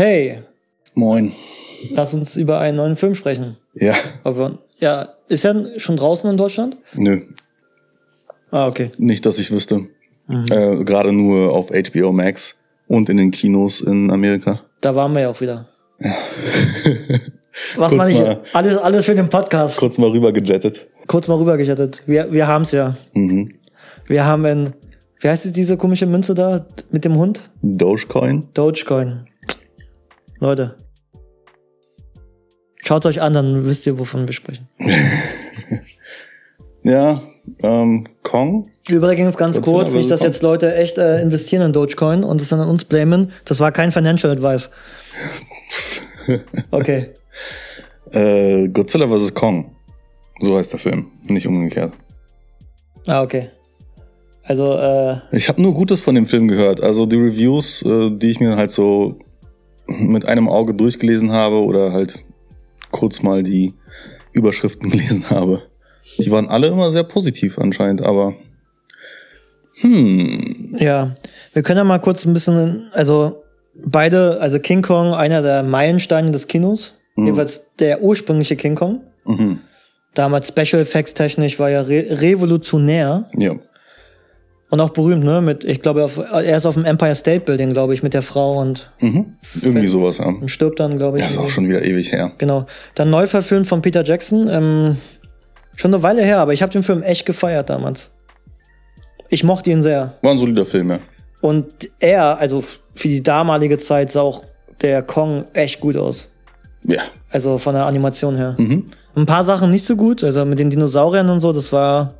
Hey, Moin. lass uns über einen neuen Film sprechen. Ja, Aber, ja, ist er schon draußen in Deutschland? nö, Ah, okay. nicht, dass ich wüsste. Mhm. Äh, Gerade nur auf HBO Max und in den Kinos in Amerika. Da waren wir ja auch wieder. Was Kurz man mal- nicht, alles, alles für den Podcast. Kurz mal rüber gejettet. Kurz mal rübergeschattet. Wir, wir haben's ja. Mhm. Wir haben in, wie heißt es, diese komische Münze da mit dem Hund? Dogecoin? Dogecoin. Leute. Schaut euch an, dann wisst ihr, wovon wir sprechen. Ja, ähm, Kong? Übrigens ganz Godzilla kurz, nicht, dass jetzt Leute echt äh, investieren in Dogecoin und es dann an uns blamen. Das war kein Financial Advice. Okay. Äh, Godzilla vs. Kong. So heißt der Film, nicht umgekehrt. Ah, okay. Also, äh, Ich habe nur Gutes von dem Film gehört. Also die Reviews, äh, die ich mir halt so mit einem Auge durchgelesen habe oder halt kurz mal die Überschriften gelesen habe, die waren alle immer sehr positiv anscheinend, aber hm, ja. Wir können ja mal kurz ein bisschen, also beide, also King Kong, einer der Meilensteine des Kinos. Jedenfalls der ursprüngliche King Kong. mhm. Damals Special Effects technisch war ja re revolutionär ja. Und auch berühmt, ne? Mit, ich glaube, auf, er ist auf dem Empire State Building, glaube ich, mit der Frau und, Mhm. Irgendwie sowas, ja. und stirbt dann, glaube ich. Das ist auch schon wieder ewig her. Genau. Dann neu verfilmt von Peter Jackson. Ähm, schon eine Weile her, aber ich habe den Film echt gefeiert damals. Ich mochte ihn sehr. War ein solider Film, ja. Und er, also für die damalige Zeit, sah auch der Kong echt gut aus. Ja. Also von der Animation her. Mhm. Ein paar Sachen nicht so gut, also mit den Dinosauriern und so, das war.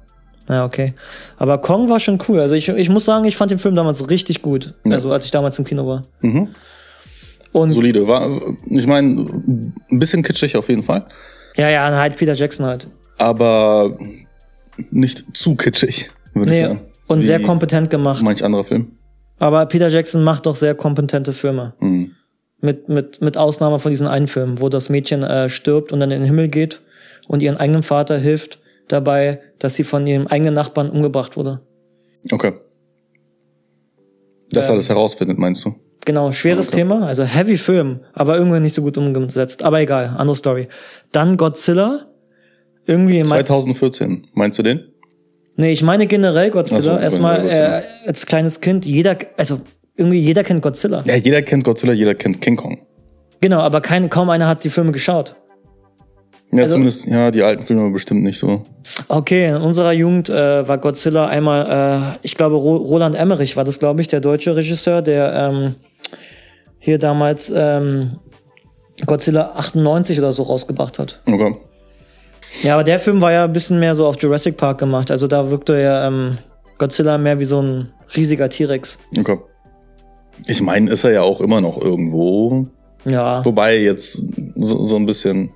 Ja, okay. Aber Kong war schon cool. Also ich, ich muss sagen, ich fand den Film damals richtig gut. Ja. Also als ich damals im Kino war. Mhm. Und Solide. War, ich meine, ein bisschen kitschig auf jeden Fall, ja, ja, halt Peter Jackson halt. aber nicht zu kitschig, würde ich Nee, sagen. und Wie sehr kompetent gemacht. Manch anderer Film. Aber Peter Jackson macht doch sehr kompetente Filme. Mhm. Mit, mit, mit Ausnahme von diesen einen Film, wo das Mädchen äh, stirbt und dann in den Himmel geht und ihren eigenen Vater hilft dabei, dass sie von ihrem eigenen Nachbarn umgebracht wurde. Okay. Dass Ähm. er das herausfindet, meinst du? Genau, schweres Okay. Thema, also heavy Film, aber irgendwie nicht so gut umgesetzt. Aber egal, andere Story. Dann Godzilla. Irgendwie in mein, 2014, meinst du den? Nee, ich meine generell Godzilla. So, Erstmal äh, als kleines Kind, jeder, also irgendwie jeder kennt Godzilla. Ja, jeder kennt Godzilla, jeder kennt King Kong. Genau, aber kein, kaum einer hat die Filme geschaut. Ja, Also- zumindest, ja, die alten Filme bestimmt nicht so. Okay, in unserer Jugend äh, war Godzilla einmal, äh, ich glaube, Ro Roland Emmerich war das, glaube ich, der deutsche Regisseur, der ähm, hier damals ähm, Godzilla 98 oder so rausgebracht hat. Okay. Ja, aber der Film war ja ein bisschen mehr so auf Jurassic Park gemacht. Also da wirkte ja ähm, Godzilla mehr wie so ein riesiger T-Rex. Okay. Ich meine, ist er ja auch immer noch irgendwo. Ja. Wobei jetzt so, so ein bisschen.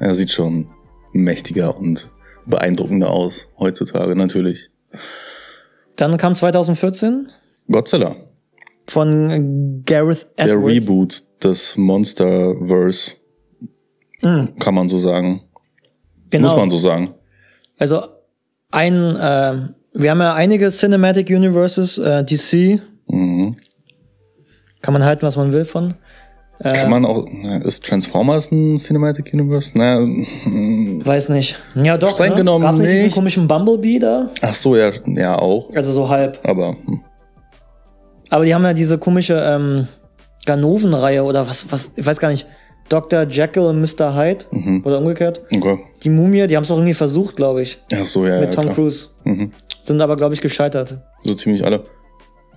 Er sieht schon mächtiger und beeindruckender aus heutzutage, natürlich. Dann kam 2014 Godzilla, von Gareth der Edwards. Reboot des Monsterverse, kann man so sagen. genau. Muss man so sagen. Also ein, äh, wir haben ja einige Cinematic Universes, äh, DC, Mhm. kann man halten, was man will von. Kann man auch. Ist Transformers ein Cinematic Universe? Na, mm, Weiß nicht. Ja, doch. Streng ne? genommen Gab's nicht. diesen komischen Bumblebee da? ach so, ja, ja auch. Also so halb. Aber hm. Aber die haben ja diese komische ähm, Ganoven-Reihe oder was, was, ich weiß gar nicht. Dr. Jekyll und Mr. Hyde Mhm. oder umgekehrt. okay. Die Mumie, die haben es doch irgendwie versucht, glaube ich, Ach so, ja, mit ja Tom klar. Cruise. Mhm. Sind aber, glaube ich, gescheitert. So ziemlich alle.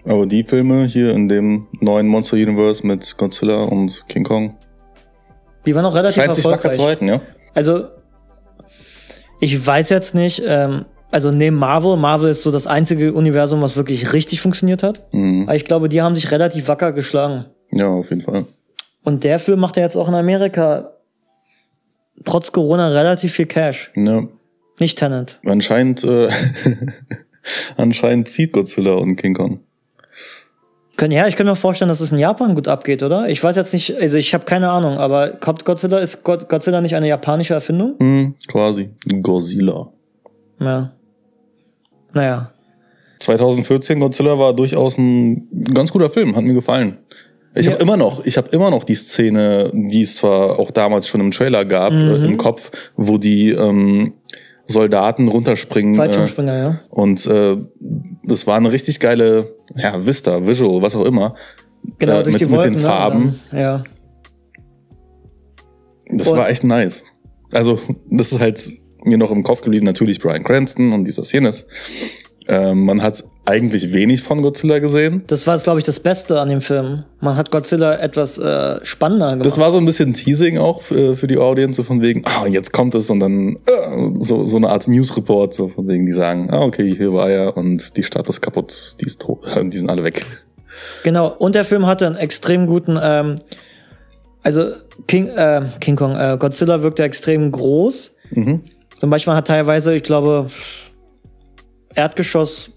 Aber die Filme hier in dem neuen Monster Universe mit Godzilla und King Kong Die waren auch relativ scheint sich wacker erfolgreich. zu halten, ja? Also, ich weiß jetzt nicht, ähm, also neben Marvel, Marvel ist so das einzige Universum, was wirklich richtig funktioniert hat. Mhm. Aber ich glaube, die haben sich relativ wacker geschlagen. Ja, auf jeden Fall. Und der Film macht ja jetzt auch in Amerika trotz Corona relativ viel Cash. Ja. Nicht Tenant. Anscheinend, äh, anscheinend zieht Godzilla und King Kong. Können, ja, ich kann mir vorstellen, dass es in Japan gut abgeht, oder? Ich weiß jetzt nicht, also ich habe keine Ahnung, aber kommt Godzilla, ist God- Godzilla nicht eine japanische Erfindung? Hm, quasi. Godzilla. Ja. Naja. 2014 Godzilla war durchaus ein ganz guter Film, hat mir gefallen. Ich Ja. habe immer noch, ich habe immer noch die Szene, die es zwar auch damals schon im Trailer gab, Mhm. äh, im Kopf, wo die ähm, Soldaten runterspringen. Äh, Fallschirmspringer, ja. und äh, das war eine richtig geile, ja, Vista, Visual, was auch immer. Genau, äh, durch mit, die Wolken. mit den ne? Farben. Ja. Das Und- war echt nice. Also, das ist halt mir noch im Kopf geblieben. Natürlich Brian Cranston und dieser jenes. Ähm, man hat eigentlich wenig von Godzilla gesehen. Das war, glaube ich, das Beste an dem Film. Man hat Godzilla etwas äh, spannender gemacht. Das war so ein bisschen Teasing auch für, für die Audience, so von wegen, ah, jetzt kommt es und dann äh, so, so eine Art News-Report, so von wegen, die sagen, ah, okay, hier war er und die Stadt ist kaputt, die ist tot, die sind alle weg. Genau, und der Film hatte einen extrem guten, ähm, also King, äh, King Kong, äh, Godzilla wirkte extrem groß. Mhm. Zum Beispiel hat teilweise, ich glaube, Erdgeschoss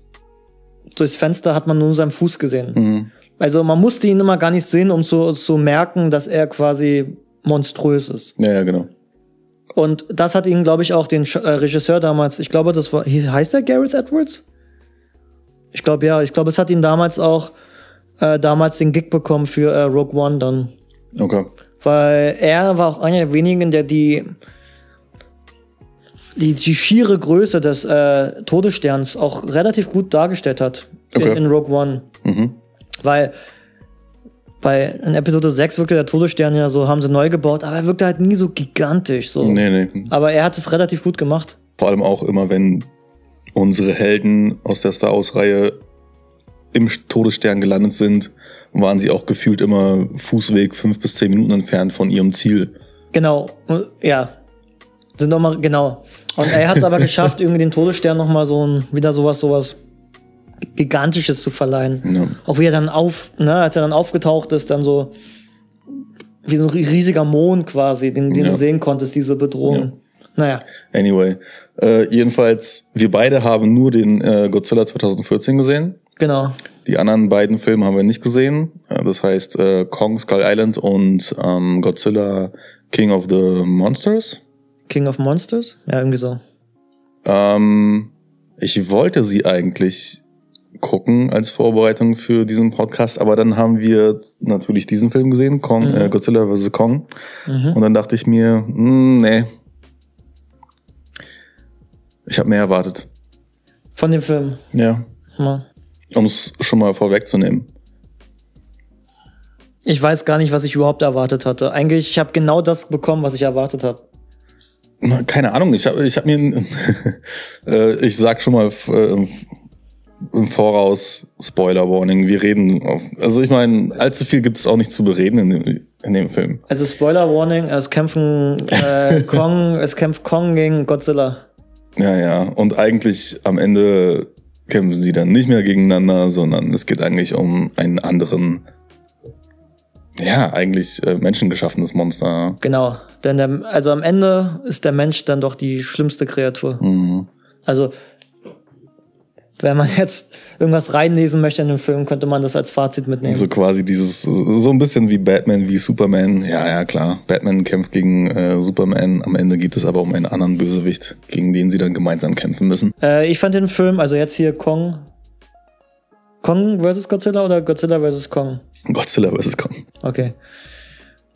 durchs Fenster hat man nur seinen Fuß gesehen. Mhm. Also man musste ihn immer gar nicht sehen, um zu, zu merken, dass er quasi monströs ist. Ja, ja, genau. Und das hat ihn, glaube ich, auch den äh, Regisseur damals, ich glaube, das war, heißt der Gareth Edwards? Ich glaube, ja, ich glaube, es hat ihn damals auch, äh, damals den Gig bekommen für äh, Rogue One dann. Okay. Weil er war auch einer der wenigen, der die, die, die schiere Größe des äh, Todessterns auch relativ gut dargestellt hat Okay. in, in Rogue One. Mhm. Weil bei in Episode 6 wirkte der Todesstern ja so, haben sie neu gebaut, aber er wirkte halt nie so gigantisch. So. Nee, nee. Aber er hat es relativ gut gemacht. Vor allem auch immer, wenn unsere Helden aus der Star Wars-Reihe im Todesstern gelandet sind, waren sie auch gefühlt immer Fußweg fünf bis zehn Minuten entfernt von ihrem Ziel. Genau, ja. Sind noch mal, genau. Und er hat es aber geschafft, irgendwie den Todesstern noch mal so ein, wieder sowas, sowas Gigantisches zu verleihen. Ja. Auch wie er dann auf, ne, als er dann aufgetaucht ist, dann so wie so ein riesiger Mond quasi, den, den Ja. du sehen konntest, diese Bedrohung. Ja. Naja, Anyway, äh, jedenfalls, wir beide haben nur den äh, Godzilla 2014 gesehen. genau. Die anderen beiden Filme haben wir nicht gesehen. Äh, das heißt äh, Kong Skull Island und ähm, Godzilla King of the Monsters. King of Monsters? Ja, irgendwie so. Ähm, ich wollte sie eigentlich gucken als Vorbereitung für diesen Podcast, aber dann haben wir natürlich diesen Film gesehen, Kong, äh, Godzilla vs. Kong. Und dann dachte ich mir, hm, nee. Ich habe mehr erwartet. Von dem Film. Ja. Ja. Um es schon mal vorwegzunehmen. Ich weiß gar nicht, was ich überhaupt erwartet hatte. Eigentlich, ich habe genau das bekommen, was ich erwartet habe. Keine Ahnung, ich habe ich hab mir, äh, ich sag schon mal äh, im- Voraus Spoiler Warning. Wir reden, auf, also ich meine, allzu viel gibt es auch nicht zu bereden in dem, in dem Film. Also Spoiler Warning, es kämpfen äh, Kong, es kämpft Kong gegen Godzilla. Ja, ja. Und eigentlich am Ende kämpfen sie dann nicht mehr gegeneinander, sondern es geht eigentlich um einen anderen, ja, eigentlich äh, menschengeschaffenes Monster. Genau. Denn der, also am Ende ist der Mensch dann doch die schlimmste Kreatur. Mhm. Also, wenn man jetzt irgendwas reinlesen möchte in den Film, könnte man das als Fazit mitnehmen. So quasi dieses, so ein bisschen wie Batman, wie Superman. Ja, ja, klar. Batman kämpft gegen äh, Superman. Am Ende geht es aber um einen anderen Bösewicht, gegen den sie dann gemeinsam kämpfen müssen. Äh, ich fand den Film, also jetzt hier Kong. Kong vs. Godzilla oder Godzilla vs. Kong? Godzilla vs. Kong. Okay.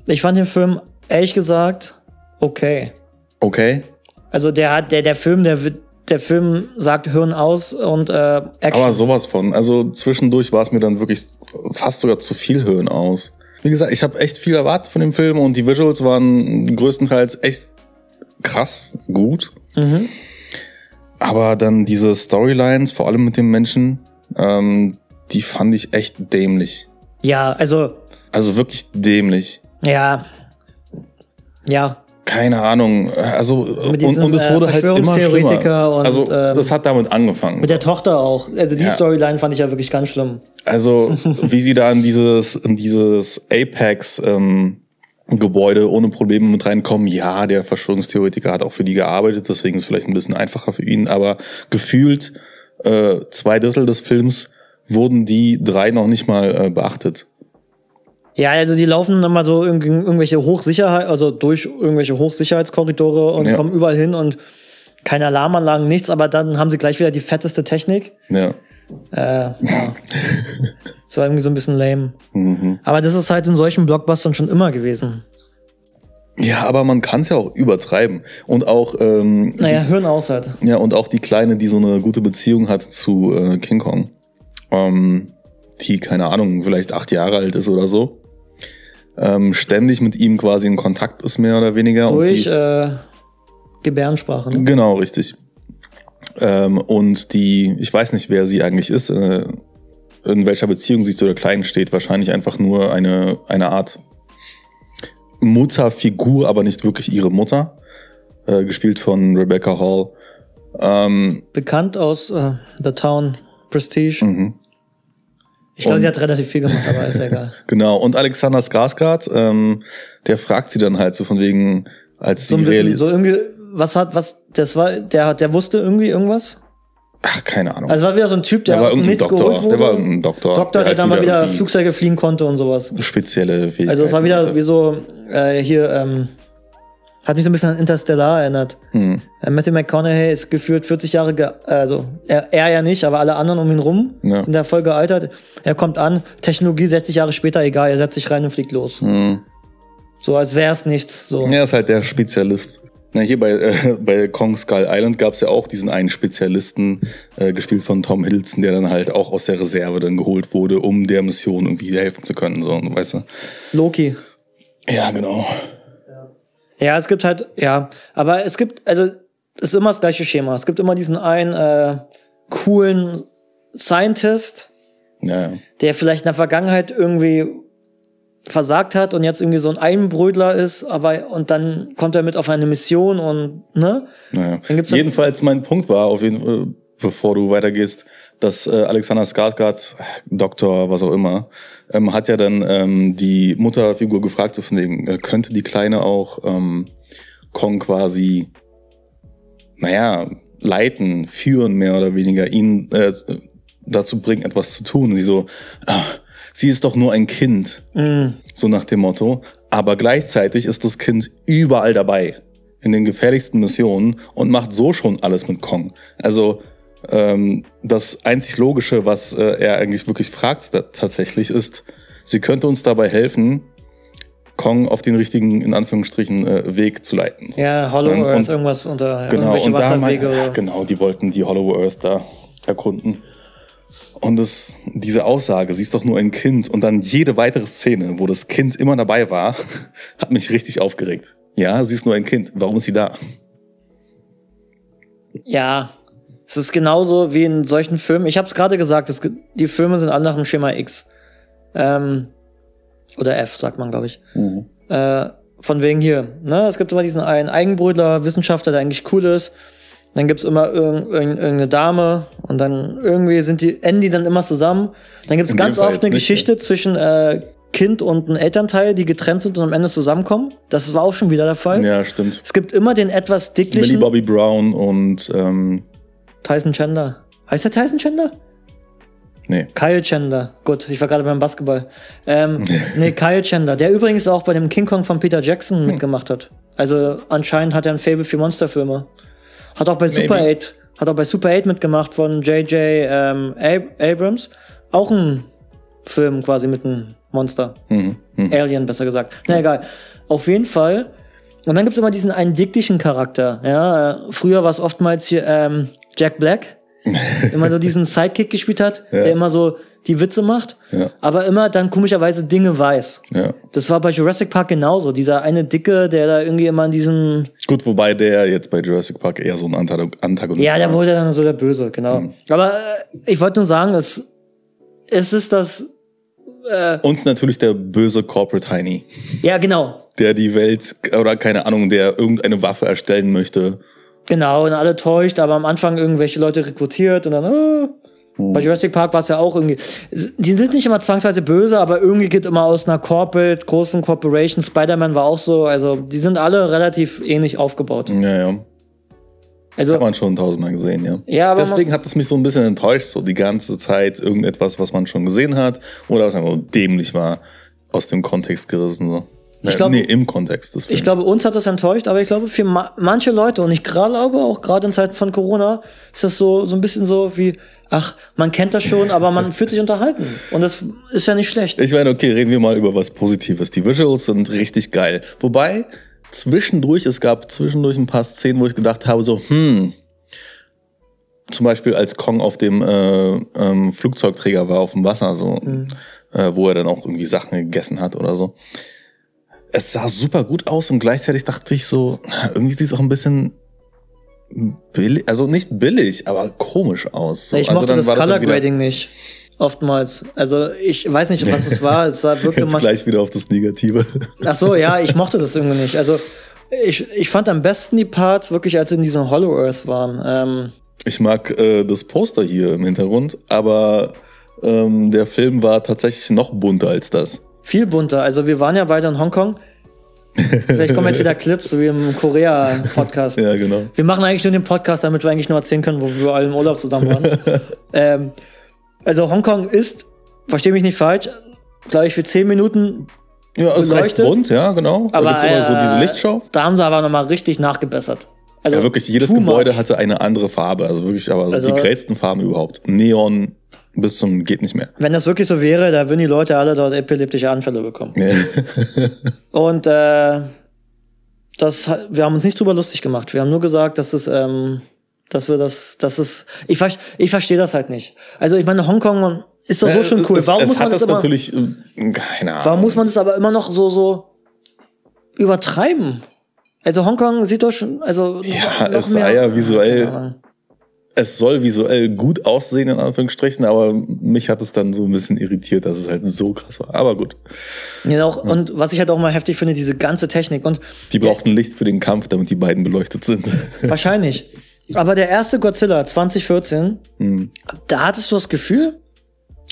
Ich fand den Film, ehrlich gesagt, okay. Okay. Also der hat, der, der Film, der wird, der Film sagt Hirn aus und äh, Action. Aber sowas von. Also zwischendurch war es mir dann wirklich fast sogar zu viel Höhen aus. Wie gesagt, ich habe echt viel erwartet von dem Film und die Visuals waren größtenteils echt krass gut. Mhm. Aber dann diese Storylines, vor allem mit den Menschen, ähm, die fand ich echt dämlich. Ja, also, Also wirklich dämlich. ja. Ja, Keine Ahnung. Also und, und es äh, wurde halt immer schlimmer. und, also ähm, das hat damit angefangen. mit der Tochter auch. Also die Ja. Storyline fand ich ja wirklich ganz schlimm. Also, wie sie da in dieses, in dieses Apex ähm, Gebäude ohne Probleme mit reinkommen. Ja, der Verschwörungstheoretiker hat auch für die gearbeitet, deswegen ist es vielleicht ein bisschen einfacher für ihn, aber gefühlt äh, zwei Drittel des Films wurden die drei noch nicht mal äh, beachtet. Ja, also die laufen dann mal so irg irgendwelche Hochsicherheit, also durch irgendwelche Hochsicherheitskorridore und Ja. kommen überall hin und keine Alarmanlagen, nichts, aber dann haben sie gleich wieder die fetteste Technik. Ja. Äh, ja. Das war irgendwie so ein bisschen lame. Mhm. Aber das ist halt in solchen Blockbustern schon immer gewesen. Ja, aber man kann es ja auch übertreiben. Und auch, ähm, Naja, Hirn aus halt. ja, und auch die Kleine, die so eine gute Beziehung hat zu äh, King Kong. Ähm, die, keine Ahnung, vielleicht acht Jahre alt ist oder so. Ähm, ständig mit ihm quasi in Kontakt ist, mehr oder weniger. Durch die, äh, Gebärdensprache. Ne? Genau, richtig. Ähm, und die, ich weiß nicht, wer sie eigentlich ist, äh, in welcher Beziehung sie zu der Kleinen steht. Wahrscheinlich einfach nur eine, eine Art Mutterfigur, aber nicht wirklich ihre Mutter. Äh, gespielt von Rebecca Hall. Ähm, Bekannt aus äh, The Town Prestige. mhm. Ich glaube, sie hat relativ viel gemacht, aber ist ja egal. Genau. Und Alexander Skarsgård, ähm, der fragt sie dann halt so von wegen, als So sie ein bisschen, so irgendwie, was hat, was, das war, der hat, der wusste irgendwie irgendwas. Ach, keine Ahnung. Also war wieder so ein Typ, der, Der aus dem Nichts Doktor. geholt wurde. Der war irgendein Doktor, Doktor, der der, halt dann mal wieder Flugzeuge fliegen konnte und sowas. spezielle Fähigkeiten. Also es war wieder hatte. wie so, äh, hier, ähm, hat mich so ein bisschen an Interstellar erinnert. Hm. Äh, Matthew McConaughey ist geführt 40 Jahre, ge also er, er ja nicht, aber alle anderen um ihn rum Ja. sind da voll gealtert. Er kommt an, Technologie 60 Jahre später, egal, er setzt sich rein und fliegt los. Hm. So als wäre es nichts. So. Er ist halt der Spezialist. Na, hier bei, äh, bei Kong Skull Island gab es ja auch diesen einen Spezialisten, äh, gespielt von Tom Hiddleston, der dann halt auch aus der Reserve dann geholt wurde, um der Mission irgendwie helfen zu können. So, weißt du? Loki. Ja, genau. Ja, es gibt halt, ja, aber es gibt, also es ist immer das gleiche Schema. Es gibt immer diesen einen äh, coolen Scientist, Ja, ja. der vielleicht in der Vergangenheit irgendwie versagt hat und jetzt irgendwie so ein Einbrödler ist, aber und dann kommt er mit auf eine Mission und ne? Dann- Jedenfalls mein Punkt war auf jeden Fall, bevor du weitergehst, dass äh, Alexander Skarsgård, äh, Doktor, was auch immer, ähm, hat ja dann ähm, die Mutterfigur gefragt, so von wegen, äh, könnte die Kleine auch ähm, Kong quasi, naja, leiten, führen, mehr oder weniger, ihn äh, dazu bringen, etwas zu tun. Und sie so, ah, sie ist doch nur ein Kind. So nach dem Motto. Aber gleichzeitig ist das Kind überall dabei. In den gefährlichsten Missionen und macht so schon alles mit Kong. Also ähm, das einzig Logische, was äh, er eigentlich wirklich fragt tatsächlich, ist, sie könnte uns dabei helfen, Kong auf den richtigen, in Anführungsstrichen, äh, Weg zu leiten. Ja, Hollow Und- Earth, und- irgendwas unter Genau, und da mein, ach, genau, die wollten die Hollow Earth da erkunden. Und das, diese Aussage, sie ist doch nur ein Kind und dann jede weitere Szene, wo das Kind immer dabei war, hat mich richtig aufgeregt. Ja, sie ist nur ein Kind. Warum ist sie da? Ja, es ist genauso wie in solchen Filmen. Ich habe es gerade gesagt, es, die Filme sind alle nach dem Schema X. Ähm, oder F, sagt man, glaube ich. Äh, von wegen hier. Ne? Es gibt immer diesen einen Eigenbrötler, Wissenschaftler, der eigentlich cool ist. Dann gibt's immer irg irg irgendeine Dame und dann irgendwie sind die, enden die dann immer zusammen. Dann gibt's In ganz oft eine nicht, Geschichte zwischen äh, Kind und einem Elternteil, die getrennt sind und am Ende zusammenkommen. Das war auch schon wieder der Fall. Ja, stimmt. Es gibt immer den etwas Millie dicklichen Bobby Brown und ähm, Tyson Chandler. Heißt der Tyson Chandler? nee. Kyle Chandler. Gut, ich war gerade beim Basketball. Ähm, nee, Kyle Chandler, der übrigens auch bei dem King Kong von Peter Jackson mitgemacht hat. Also anscheinend hat er ein Fable für Monsterfilme. Hat auch bei Super Maybe. 8, hat auch bei Super 8 mitgemacht von J.J. Ähm, Ab Abrams. Auch ein Film quasi mit einem Monster. Mhm. Mhm. Alien, besser gesagt. Na egal. Auf jeden Fall. Und dann gibt's immer diesen einen dicklichen Charakter. Ja, äh, früher war es oftmals hier ähm, Jack Black, immer so diesen Sidekick gespielt hat, der immer so die Witze macht, Ja. aber immer dann komischerweise Dinge weiß. Ja. Das war bei Jurassic Park genauso. Dieser eine Dicke, der da irgendwie immer in diesem. Gut, wobei der jetzt bei Jurassic Park eher so ein Antag- Antagonist Ja, der wurde dann so der Böse, genau. Aber äh, ich wollte nur sagen, es, es ist das. Und natürlich der böse Corporate Heini, Ja, genau. der die Welt, oder keine Ahnung, der irgendeine Waffe erstellen möchte. Genau, und alle täuscht, aber am Anfang irgendwelche Leute rekrutiert und dann, äh, bei Jurassic Park war es ja auch irgendwie. Die sind nicht immer zwangsweise böse, aber irgendwie geht immer aus einer Corporate, großen Corporation. Spider-Man war auch so, also die sind alle relativ ähnlich aufgebaut. Ja, ja. Also, Hat man schon tausendmal gesehen, ja. Ja, aber Deswegen hat es mich so ein bisschen enttäuscht, so die ganze Zeit irgendetwas, was man schon gesehen hat oder was einfach dämlich war, aus dem Kontext gerissen. So. Ich glaube, nee, im Kontext des Films. ich glaube, uns hat das enttäuscht, aber ich glaube, für ma manche Leute, und ich glaube auch gerade in Zeiten von Corona, ist das so, so ein bisschen so wie, ach, man kennt das schon, aber man fühlt sich unterhalten. Und das ist ja nicht schlecht. Ich meine, okay, reden wir mal über was Positives. Die Visuals sind richtig geil. Wobei, zwischendurch, es gab zwischendurch ein paar Szenen, wo ich gedacht habe, so, hm, zum Beispiel als Kong auf dem äh, ähm, Flugzeugträger war, auf dem Wasser, so, äh, wo er dann auch irgendwie Sachen gegessen hat oder so. Es sah super gut aus und gleichzeitig dachte ich so, irgendwie sieht es auch ein bisschen billig, also nicht billig, aber komisch aus. So. ich also mochte das war Color Grading nicht. Oftmals. Also ich weiß nicht, was es war. Es sah wirkte Jetzt man. gleich wieder auf das Negative. Ach so, ja, ich mochte das irgendwie nicht. Also ich, ich fand am besten die Parts wirklich, als sie in diesem Hollow Earth waren. Ähm, Ich mag äh, das Poster hier im Hintergrund, aber ähm, der Film war tatsächlich noch bunter als das. Viel bunter. Also wir waren ja beide in Hongkong. Vielleicht kommen jetzt wieder Clips, so wie im Korea-Podcast. Ja, genau. Wir machen eigentlich nur den Podcast, damit wir eigentlich nur erzählen können, wo wir alle im Urlaub zusammen waren. ähm, also Hongkong ist, verstehe mich nicht falsch, glaube ich, für 10 Minuten. Ja, ist recht Beleuchtet. bunt, ja, genau. Da Aber gibt's immer so diese äh, Lichtshow. Da haben sie aber nochmal richtig nachgebessert. Also Ja, wirklich, jedes Gebäude much. hatte eine andere Farbe. Also wirklich, aber Also- die grellsten Farben überhaupt. Neon bis zum geht nicht mehr. Wenn das wirklich so wäre, da würden die Leute alle dort epileptische Anfälle bekommen. Ja. Und äh, das, wir haben uns nicht drüber lustig gemacht. Wir haben nur gesagt, dass es, ähm, dass wir das, dass es, ich, ich verstehe das halt nicht. Also ich meine, Hongkong ist doch so schon cool. Es, Warum es muss man das das immer, natürlich, äh, keine Ahnung. warum muss man das aber immer noch so, so übertreiben? Also Hongkong sieht doch schon, also Ja, es sei ja visuell-. Es soll visuell gut aussehen, in Anführungsstrichen, aber mich hat es dann so ein bisschen irritiert, dass es halt so krass war. Aber gut. Genau, und was ich halt auch mal heftig finde, diese ganze Technik und Die brauchten Licht für den Kampf, damit die beiden beleuchtet sind. wahrscheinlich. Aber der erste Godzilla 2014, Hm. da hattest du das Gefühl,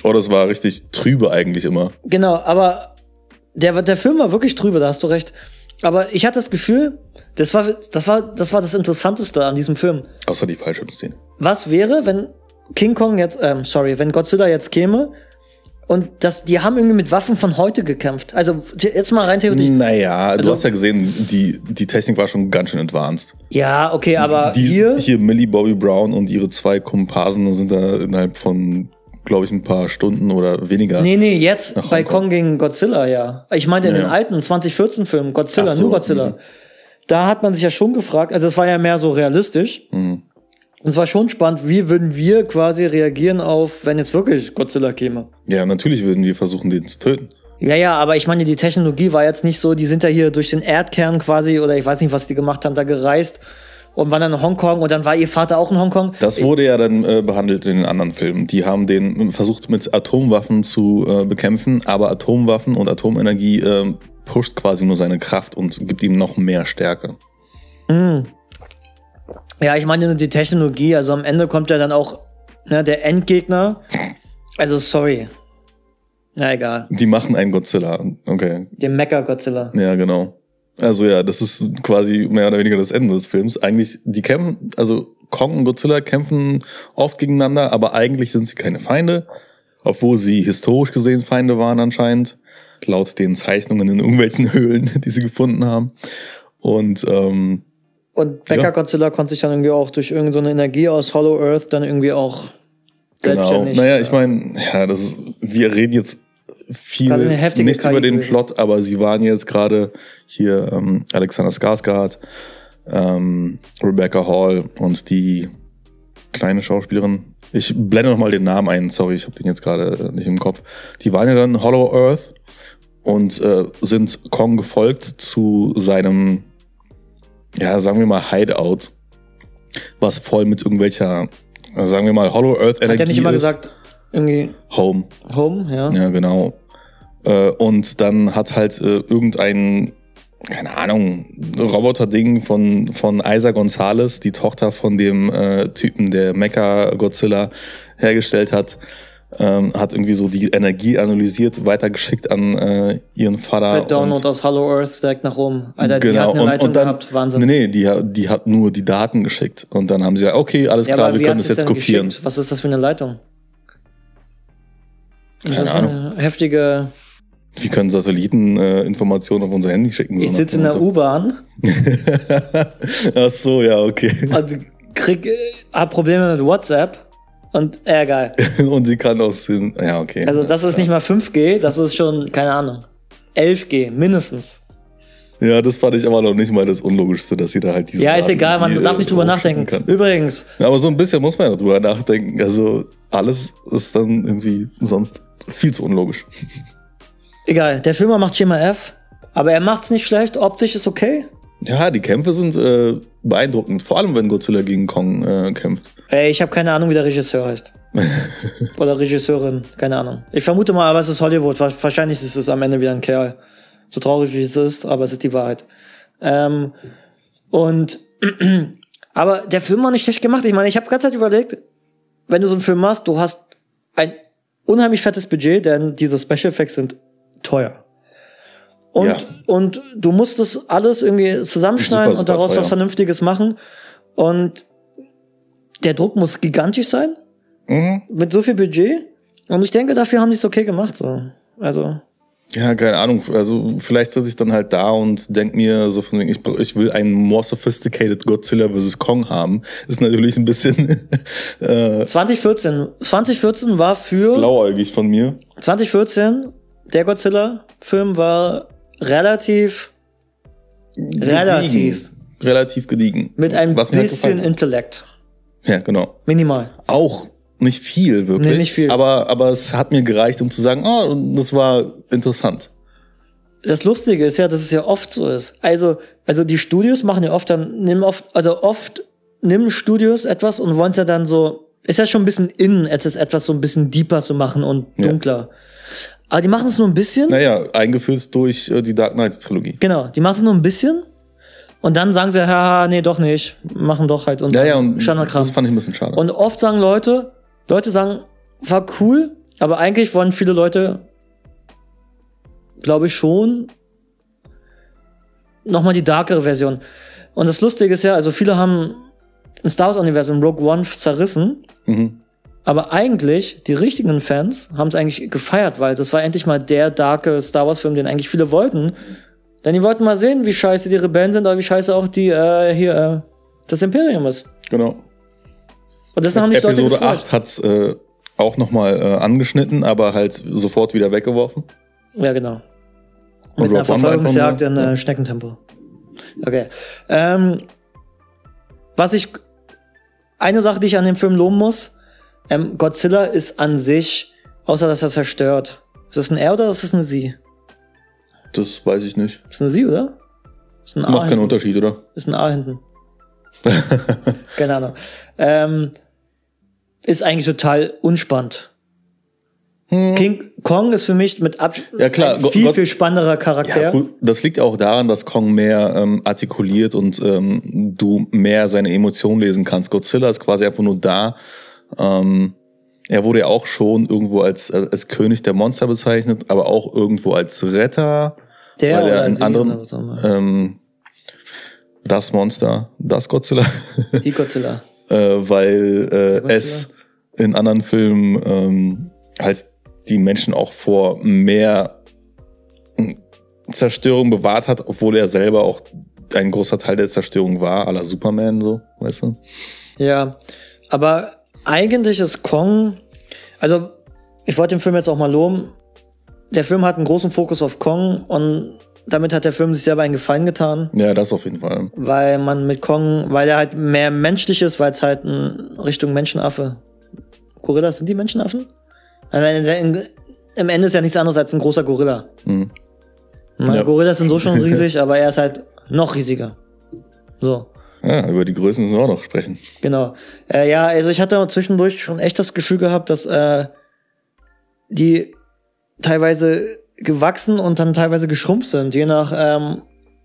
Oh, das war richtig trübe eigentlich immer. Genau, aber der, der Film war wirklich drüber, da hast du recht. Aber ich hatte das Gefühl, das war, das war, das war das Interessanteste an diesem Film. Außer die Fallschirmszene. Was wäre, wenn King Kong jetzt, ähm, sorry, wenn Godzilla jetzt käme und das, die haben irgendwie mit Waffen von heute gekämpft. Also jetzt mal rein theoretisch. Naja, Also- du hast ja gesehen, die, die Technik war schon ganz schön advanced. Ja, okay, aber Die, hier, hier Millie Bobby Brown und ihre zwei Komparsen sind da innerhalb von, glaube ich, ein paar Stunden oder weniger. nee, nee, jetzt bei. Kong gegen Godzilla, ja. Ich meinte in Ja, den ja. alten 2014 Filmen, Godzilla, Ach so, nur Godzilla. mhm. Da hat man sich ja schon gefragt, also es war ja mehr so realistisch. Mhm. Und es war schon spannend, wie würden wir quasi reagieren auf, wenn jetzt wirklich Godzilla käme. Ja, natürlich würden wir versuchen, den zu töten. Ja, ja, aber ich meine, die Technologie war jetzt nicht so, die sind ja hier durch den Erdkern quasi, oder ich weiß nicht, was die gemacht haben, da gereist und waren dann in Hongkong und dann war ihr Vater auch in Hongkong. Das wurde ja dann äh, behandelt in den anderen Filmen. Die haben den versucht mit Atomwaffen zu äh, bekämpfen, aber Atomwaffen und Atomenergie äh, pusht quasi nur seine Kraft und gibt ihm noch mehr Stärke. Ja, ich meine, die Technologie, also am Ende kommt ja dann auch ne, der Endgegner. Also, sorry. Na, egal. Die machen einen Godzilla. Okay. Der Mecha-Godzilla. Ja, genau. Also ja, das ist quasi mehr oder weniger das Ende des Films. Eigentlich, die kämpfen, also Kong und Godzilla kämpfen oft gegeneinander, aber eigentlich sind sie keine Feinde, obwohl sie historisch gesehen Feinde waren anscheinend, laut den Zeichnungen in irgendwelchen Höhlen, die sie gefunden haben. Und ähm, Und Ja. Mecha-Godzilla konnte sich dann irgendwie auch durch irgendeine so Energie aus Hollow Earth dann irgendwie auch genau. selbstständig. Naja, ich meine, ja, das wir reden jetzt viel nicht über den KI. Plot, aber sie waren jetzt gerade hier ähm, Alexander Skarsgård, ähm, Rebecca Hall und die kleine Schauspielerin. Ich blende noch mal den Namen ein, sorry, ich habe den jetzt gerade äh, nicht im Kopf. Die waren ja dann in Hollow Earth und äh, sind Kong gefolgt zu seinem, ja, sagen wir mal Hideout, was voll mit irgendwelcher, sagen wir mal Hollow Earth Energie Hat er nicht immer ist. gesagt, irgendwie Home. Home, ja. Ja, genau. Äh, und dann hat halt äh, irgendein, keine Ahnung, Roboter-Ding von, von Isa Gonzalez, die Tochter von dem äh, Typen, der Mecha Godzilla hergestellt hat, ähm, hat irgendwie so die Energie analysiert, weitergeschickt an äh, ihren Vater. Per Download aus Hollow Earth direkt nach oben. Alter, die genau, hat eine und, Leitung und dann, gehabt, Wahnsinn. nee, nee, die, die hat nur die Daten geschickt. Und dann haben sie gesagt, okay, alles ja, klar, wir können das jetzt kopieren. geschickt? Was ist das für eine Leitung? Das Keine ist eine heftige. Die können Satelliteninformationen äh, auf unser Handy schicken. Ich sitze in der U-Bahn. Ach so, ja, okay. Und krieg, äh, hab Probleme mit WhatsApp. Und, ja, geil. und sie kann aus den, ja, okay. Also, das ist nicht mal 5G, das ist schon, keine Ahnung, 11G, mindestens. Ja, das fand ich aber noch nicht mal das Unlogischste, dass sie da halt diese. Ja, ist egal, man darf nicht drüber nachdenken. Kann. Übrigens. Ja, aber so ein bisschen muss man ja drüber nachdenken. Also, alles ist dann irgendwie sonst viel zu unlogisch. Egal, der Filmer macht Schema F, aber er macht's nicht schlecht, optisch ist okay. Ja, die Kämpfe sind äh, beeindruckend, vor allem wenn Godzilla gegen Kong äh, kämpft. Ey, ich habe keine Ahnung, wie der Regisseur heißt. Oder Regisseurin, keine Ahnung. Ich vermute mal, aber es ist Hollywood. Wahrscheinlich ist es am Ende wieder ein Kerl. So traurig wie es ist, aber es ist die Wahrheit. Ähm, und aber der Film war nicht schlecht gemacht. Ich meine, ich habe ganz Zeit überlegt, wenn du so einen Film machst, du hast ein unheimlich fettes Budget, denn diese Special Effects sind teuer. Und, ja. und du musst das alles irgendwie zusammenschneiden super, super und daraus teuer. was Vernünftiges machen. Und der Druck muss gigantisch sein. Mhm. Mit so viel Budget. Und ich denke, dafür haben die es okay gemacht. So. Also. Ja, keine Ahnung. Also vielleicht sitze ich dann halt da und denk mir so von ich, ich will einen more sophisticated Godzilla vs. Kong haben. Ist natürlich ein bisschen. äh, 2014. 2014 war für. Blauäugig von mir. 2014 der Godzilla-Film war relativ. Gediegen. Relativ. Relativ gediegen. Mit ein Was bisschen Intellekt. Ja, genau. Minimal. Auch nicht viel, wirklich. Nee, nicht viel. Aber, aber es hat mir gereicht, um zu sagen, oh, das war interessant. Das Lustige ist ja, dass es ja oft so ist. Also, also die Studios machen ja oft dann, nehmen oft, also oft nehmen Studios etwas und wollen es ja dann so, ist ja schon ein bisschen innen, etwas so ein bisschen deeper zu machen und dunkler. Ja. Aber die machen es nur ein bisschen. Naja, eingeführt durch äh, die Dark Knight Trilogie. Genau, die machen es nur ein bisschen. Und dann sagen sie, haha, nee, doch nicht. Machen doch halt unser ja, ja, und Standardkram. Das fand ich ein bisschen schade. Und oft sagen Leute, Leute sagen, war cool, aber eigentlich wollen viele Leute, glaube ich schon, nochmal die darkere Version. Und das Lustige ist ja, also viele haben ein Star Wars-Universum Rogue One zerrissen. Mhm. Aber eigentlich, die richtigen Fans haben es eigentlich gefeiert, weil das war endlich mal der darke Star Wars-Film, den eigentlich viele wollten. Denn die wollten mal sehen, wie scheiße die Rebellen sind, aber wie scheiße auch die äh, hier äh, das Imperium ist. Genau. Und das haben die Episode Leute 8 hat's äh, auch nochmal äh, angeschnitten, aber halt sofort wieder weggeworfen. Ja, genau. Mit einer Verfolgungsjagd in äh, Schneckentempo. Okay. Ähm, was ich. Eine Sache, die ich an dem Film loben muss, ähm, Godzilla ist an sich, außer dass er zerstört. Ist das ein Er oder ist das eine Sie? Das weiß ich nicht. Ist eine Sie, oder? Ist ein A Macht keinen Unterschied, oder? Ist ein A hinten. Keine Ahnung. Ähm, ist eigentlich total unspannend. Hm. King Kong ist für mich mit Ab ja, klar. ein viel, Gott, viel spannenderer Charakter. Ja, das liegt auch daran, dass Kong mehr ähm, artikuliert und ähm, du mehr seine Emotionen lesen kannst. Godzilla ist quasi einfach nur da, ähm, er wurde ja auch schon irgendwo als, als König der Monster bezeichnet, aber auch irgendwo als Retter. Der weil er in anderen ähm, das Monster, das Godzilla. Die Godzilla. äh, weil äh, Godzilla. es in anderen Filmen ähm, halt die Menschen auch vor mehr Zerstörung bewahrt hat, obwohl er selber auch ein großer Teil der Zerstörung war, aller Superman so, weißt du? Ja, aber eigentlich ist Kong, also ich wollte den Film jetzt auch mal loben. Der Film hat einen großen Fokus auf Kong und damit hat der Film sich selber einen Gefallen getan. Ja, das auf jeden Fall. Weil man mit Kong, weil er halt mehr menschlich ist, weil es halt in Richtung Menschenaffe. Gorillas sind die Menschenaffen? Im Ende ist ja nichts anderes als ein großer Gorilla. Mhm. Ja. Gorillas sind so schon riesig, aber er ist halt noch riesiger. So. Ja, über die Größen müssen wir auch noch sprechen. Genau. Äh, ja, also ich hatte zwischendurch schon echt das Gefühl gehabt, dass äh, die teilweise gewachsen und dann teilweise geschrumpft sind, je nach ähm,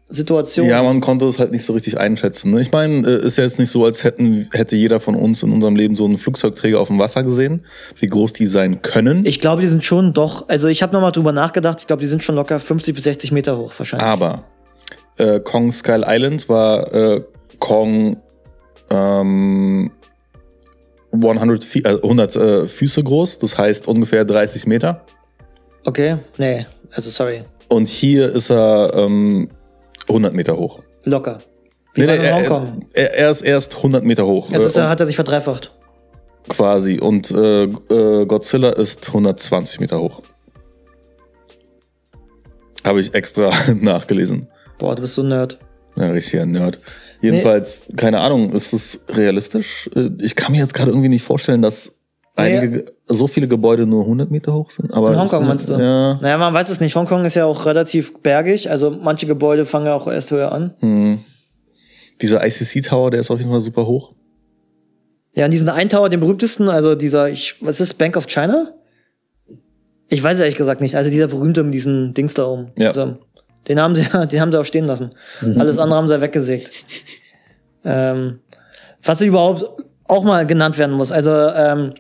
Situation. Ja, man konnte es halt nicht so richtig einschätzen. Ne? Ich meine, äh, ist ja jetzt nicht so, als hätten, hätte jeder von uns in unserem Leben so einen Flugzeugträger auf dem Wasser gesehen, wie groß die sein können. Ich glaube, die sind schon doch, also ich habe nochmal drüber nachgedacht, ich glaube, die sind schon locker 50 bis 60 Meter hoch wahrscheinlich. Aber äh, Kong Skull Island war äh, Kong ähm, 100, äh, 100 äh, Füße groß, das heißt ungefähr 30 Meter. Okay, nee. Also sorry. Und hier ist er ähm, 100 Meter hoch. Locker. Nee, nee, er, er, er ist erst 100 Meter hoch. Jetzt ist er, hat er sich verdreifacht. quasi. Und äh, äh, Godzilla ist 120 Meter hoch. Habe ich extra nachgelesen. Boah, du bist so ein Nerd. Ja, richtiger Nerd. Jedenfalls, keine Ahnung, ist das realistisch? Äh, Ich kann mir jetzt gerade irgendwie nicht vorstellen, dass einige, Ge- so viele Gebäude nur 100 Meter hoch sind. Aber In Hongkong meinst du? Ja. Naja, man weiß es nicht. Hongkong ist ja auch relativ bergig. Also manche Gebäude fangen ja auch erst höher an. Hm. Dieser ICC Tower, der ist auf jeden Fall super hoch. Ja, und diesen einen Tower, den berühmtesten, also dieser, ich, was ist Bank of China? Ich weiß ehrlich gesagt nicht. Also dieser berühmte mit diesen Dings da oben. Ja. Also, den haben sie, den haben sie auch stehen lassen. Alles andere haben sie weggesägt. ähm, was überhaupt auch mal genannt werden muss. Also ähm,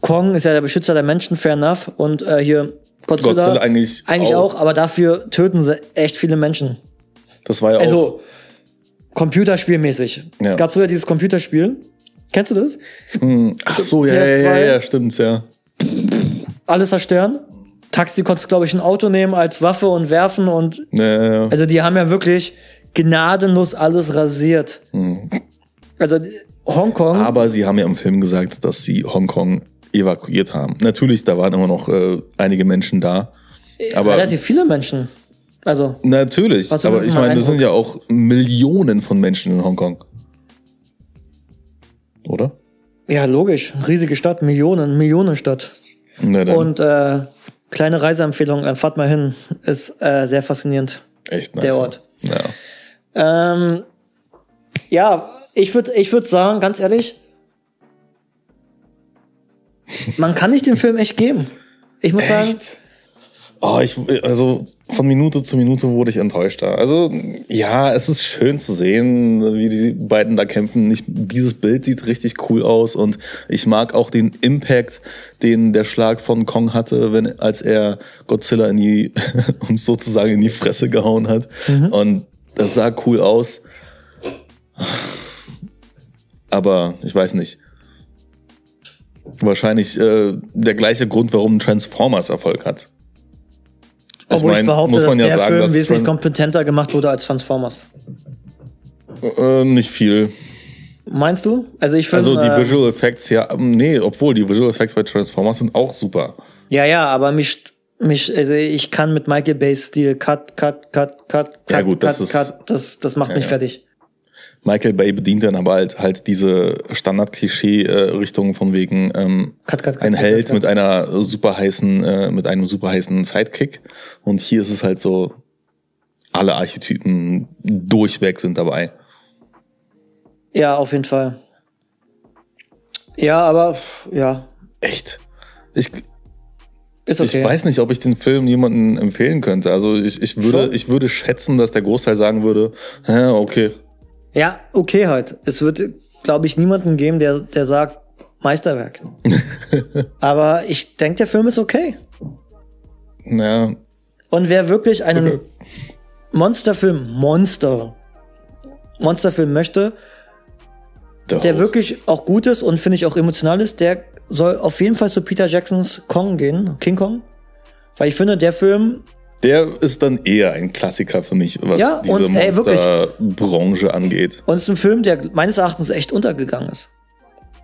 Kong ist ja der Beschützer der Menschen, fair enough. Und äh, hier Godzilla, Godzilla eigentlich eigentlich auch. auch. aber dafür töten sie echt viele Menschen. Das war ja auch. Also Computerspielmäßig. Ja. Es gab früher dieses Computerspiel. Kennst du das? Ach so, ja, ja, ja, PS2. ja, stimmt, ja. alles zerstören. Taxi konntest, glaube ich, ein Auto nehmen als Waffe und werfen und ja, ja, ja. also die haben ja wirklich gnadenlos alles rasiert. Also die- Hongkong, Aber sie haben ja im Film gesagt, dass sie Hongkong evakuiert haben. Natürlich, da waren immer noch äh, einige Menschen da. Aber relativ viele Menschen. Also natürlich, aber ich meine, das sind ja auch Millionen von Menschen in Hongkong. Oder? ja, logisch, riesige Stadt, Millionen, Millionenstadt. Und äh, kleine Reiseempfehlung, äh, fahrt mal hin, ist äh, sehr faszinierend. echt nice. der Ort. Ja. Ähm, ja, ich würde ich würd sagen, ganz ehrlich, man kann nicht den Film echt geben. Ich muss sagen, Echt? Oh, ich, also von Minute zu Minute wurde ich enttäuschter. Also ja, es ist schön zu sehen, wie die beiden da kämpfen. Ich, dieses Bild sieht richtig cool aus und ich mag auch den Impact, den der Schlag von Kong hatte, wenn als er Godzilla in die uns sozusagen in die Fresse gehauen hat. Und das sah cool aus. Aber ich weiß nicht. Wahrscheinlich äh, der gleiche Grund, warum Transformers Erfolg hat. Obwohl ich, mein, behaupte, muss dass ja der sagen, Film wesentlich Tran- kompetenter gemacht wurde als Transformers. Äh, nicht viel. Meinst du? Also ich finde, Also die äh, Visual Effects, ja, ähm, nee, obwohl die Visual Effects bei Transformers sind auch super. ja, ja, aber mich, mich, also ich kann mit Michael Bay's Stil Cut, Cut, Cut, Cut, Cut, Ja, gut, das Cut, ist- Cut, das, das macht mich ja. fertig. Michael Bay bedient dann aber halt, halt diese Standard-Klischee-Richtung von wegen ähm, Cut, cut, cut, ein Held mit einer super heißen, äh, mit einem super heißen Sidekick. Und hier ist es halt so, alle Archetypen durchweg sind dabei. Ja, auf jeden Fall. Ja, aber ja, Echt. Ich, okay. Ich weiß nicht, ob ich den Film jemandem empfehlen könnte. Also ich, ich, würde, Schon? ich würde schätzen, dass der Großteil sagen würde, okay. Ja, okay halt. Es wird, glaube ich, niemanden geben, der, der sagt, Meisterwerk. Aber ich denke, der Film ist okay. Ja, Und wer wirklich einen Okay. Monsterfilm, Monster, Monsterfilm möchte, der, der wirklich auch gut ist und finde ich auch emotional ist, der soll auf jeden Fall zu Peter Jacksons Kong gehen, King Kong. Weil ich finde, der Film, Der ist dann eher ein Klassiker für mich, was Ja, diese und, ey, wirklich. Monsterbranche angeht. und es ist ein Film, der meines Erachtens echt untergegangen ist.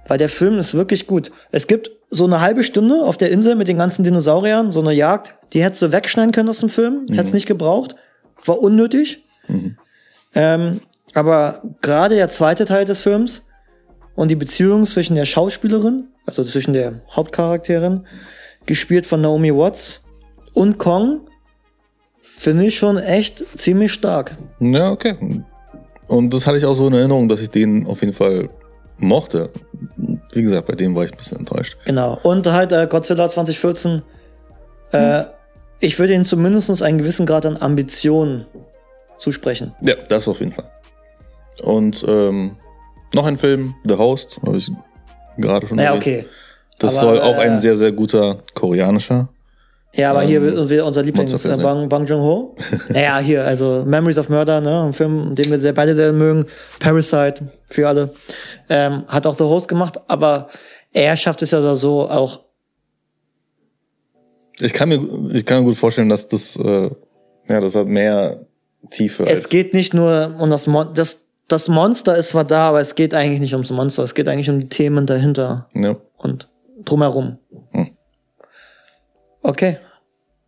Weil der Film ist wirklich gut. Es gibt so eine halbe Stunde auf der Insel mit den ganzen Dinosauriern, so eine Jagd, die hättest du wegschneiden können aus dem Film, hättest nicht gebraucht, war unnötig. Ähm, aber gerade der zweite Teil des Films und die Beziehung zwischen der Schauspielerin, also zwischen der Hauptcharakterin, gespielt von Naomi Watts, und Kong, finde ich schon echt ziemlich stark. Ja, okay. Und das hatte ich auch so in Erinnerung, dass ich den auf jeden Fall mochte. Wie gesagt, bei dem war ich ein bisschen enttäuscht. Genau. Und halt äh, Godzilla 2014. Äh, ich würde ihnen zumindest einen gewissen Grad an Ambition zusprechen. Ja, das auf jeden Fall. Und ähm, noch ein Film, The Host, habe ich gerade schon Naja, erwähnt. okay. Das Aber, soll auch äh, ein sehr, sehr guter koreanischer. Ja, aber hier wird wird unser Lieblings äh. Bang, Bang Joon-ho. naja, hier, also Memories of Murder, ne, ein Film, den wir sehr, beide sehr mögen. Parasite, für alle. Ähm, hat auch The Host gemacht, aber er schafft es ja oder so auch Ich kann mir, ich kann mir gut vorstellen, dass das, äh, ja, das hat mehr Tiefe. Es geht nicht nur um das Mon das das Monster ist zwar da, aber es geht eigentlich nicht ums Monster, es geht eigentlich um die Themen dahinter Ja. und drumherum. Hm. Okay.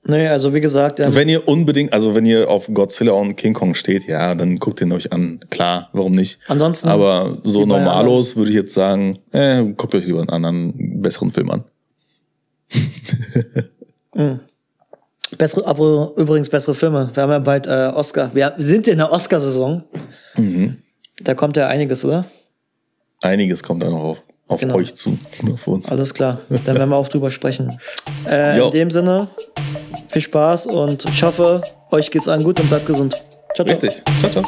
Nee, also wie gesagt, ähm, Wenn ihr unbedingt, also wenn ihr auf Godzilla und King Kong steht, ja, dann guckt ihn euch an. Klar, warum nicht? Ansonsten, Aber so normalos würde ich jetzt sagen, äh, guckt euch lieber einen anderen, besseren Film an. bessere, aber übrigens bessere Filme. Wir haben ja bald äh, Oscar. Wir sind in der Oscar-Saison. Mhm. Da kommt ja einiges, oder? Einiges kommt da noch auf, auf Genau. euch zu, auf uns. Alles klar. Dann werden wir auch drüber sprechen. Äh, in dem Sinne, viel Spaß und ich hoffe, euch geht's allen gut und bleibt gesund. Ciao, ciao. Richtig. Ciao, ciao.